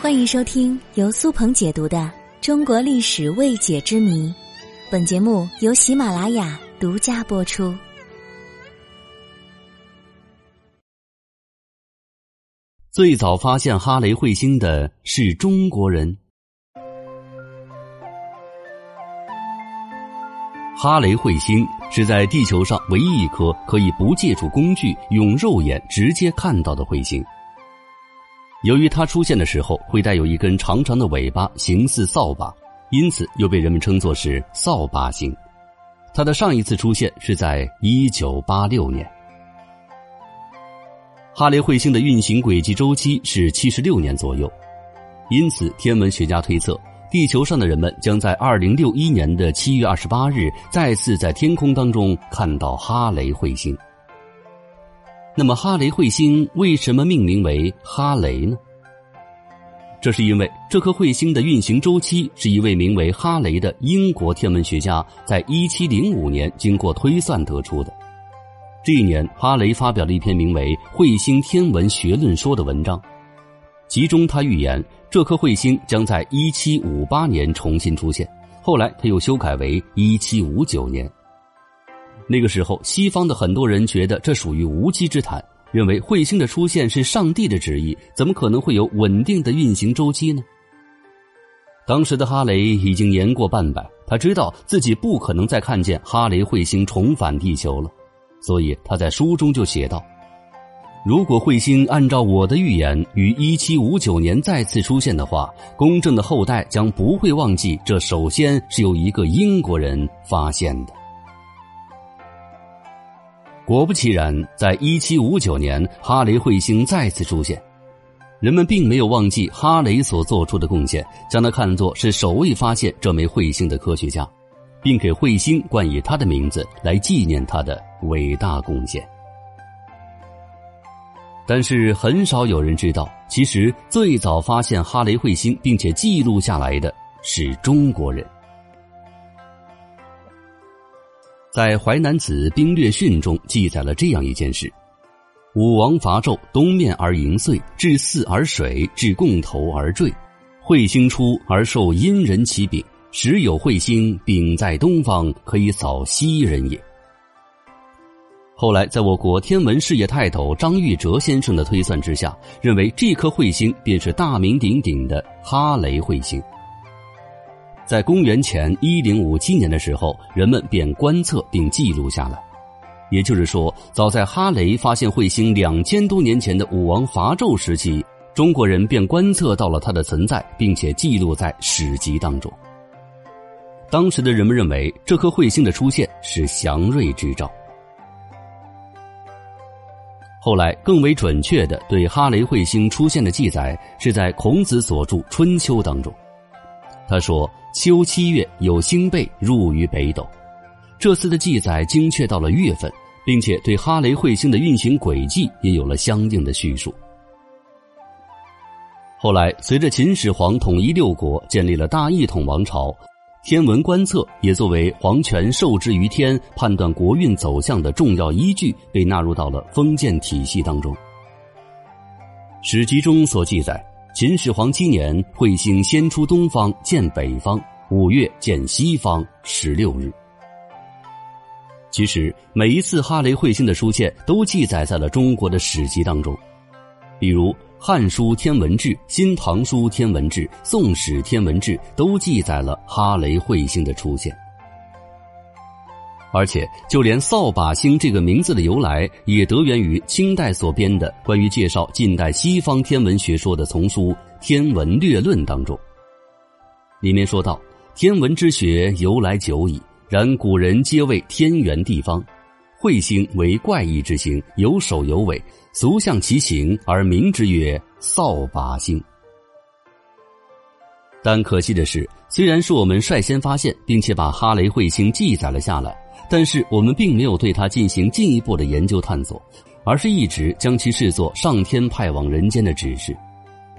欢迎收听由苏鹏解读的《中国历史未解之谜》，本节目由喜马拉雅独家播出。最早发现哈雷彗星的是中国人。哈雷彗星是在地球上唯一一颗可以不借助工具、用肉眼直接看到的彗星。由于它出现的时候会带有一根长长的尾巴，形似扫把，因此又被人们称作是扫把星。它的上一次出现是在一九八六年。哈雷彗星的运行轨迹周期是七十六年左右，因此天文学家推测。地球上的人们将在二零六一年的七月二十八日再次在天空当中看到哈雷彗星。那么，哈雷彗星为什么命名为哈雷呢？这是因为这颗彗星的运行周期是一位名为哈雷的英国天文学家在一七零五年经过推算得出的。这一年，哈雷发表了一篇名为《彗星天文学论说》的文章。其中，他预言这颗彗星将在一七五八年重新出现。后来，他又修改为一七五九年。那个时候，西方的很多人觉得这属于无稽之谈，认为彗星的出现是上帝的旨意，怎么可能会有稳定的运行周期呢？当时的哈雷已经年过半百，他知道自己不可能再看见哈雷彗星重返地球了，所以他在书中就写道。如果彗星按照我的预言于一七五九年再次出现的话，公正的后代将不会忘记这首先是由一个英国人发现的。果不其然，在一七五九年，哈雷彗星再次出现，人们并没有忘记哈雷所做出的贡献，将他看作是首位发现这枚彗星的科学家，并给彗星冠以他的名字来纪念他的伟大贡献。但是很少有人知道，其实最早发现哈雷彗星并且记录下来的是中国人。在《淮南子·兵略训》中记载了这样一件事：武王伐纣，东面而迎岁，至泗而水，至贡头而坠。彗星出而受阴人其柄，时有彗星，柄在东方，可以扫西人也。后来，在我国天文事业泰斗张玉哲先生的推算之下，认为这颗彗星便是大名鼎鼎的哈雷彗星。在公元前一零五七年的时候，人们便观测并记录下来。也就是说，早在哈雷发现彗星两千多年前的武王伐纣时期，中国人便观测到了它的存在，并且记录在史籍当中。当时的人们认为，这颗彗星的出现是祥瑞之兆。后来，更为准确的对哈雷彗星出现的记载是在孔子所著《春秋》当中。他说：“秋七月有星背入于北斗。”这次的记载精确到了月份，并且对哈雷彗星的运行轨迹也有了相应的叙述。后来，随着秦始皇统一六国，建立了大一统王朝。天文观测也作为皇权受制于天、判断国运走向的重要依据，被纳入到了封建体系当中。史籍中所记载，秦始皇七年，彗星先出东方，见北方；五月见西方，十六日。其实，每一次哈雷彗星的出现，都记载在了中国的史籍当中，比如。《汉书·天文志》《新唐书·天文志》《宋史·天文志》都记载了哈雷彗星的出现，而且就连扫把星这个名字的由来，也得源于清代所编的关于介绍近代西方天文学说的丛书《天文略论》当中。里面说到，天文之学由来久矣，然古人皆谓天圆地方。彗星为怪异之星，有首有尾，俗向其形而名之曰扫把星。但可惜的是，虽然是我们率先发现，并且把哈雷彗星记载了下来，但是我们并没有对它进行进一步的研究探索，而是一直将其视作上天派往人间的指示。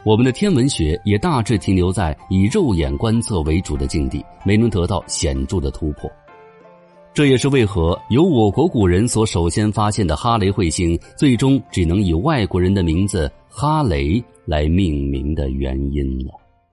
我们的天文学也大致停留在以肉眼观测为主的境地，没能得到显著的突破。这也是为何由我国古人所首先发现的哈雷彗星，最终只能以外国人的名字哈雷来命名的原因了。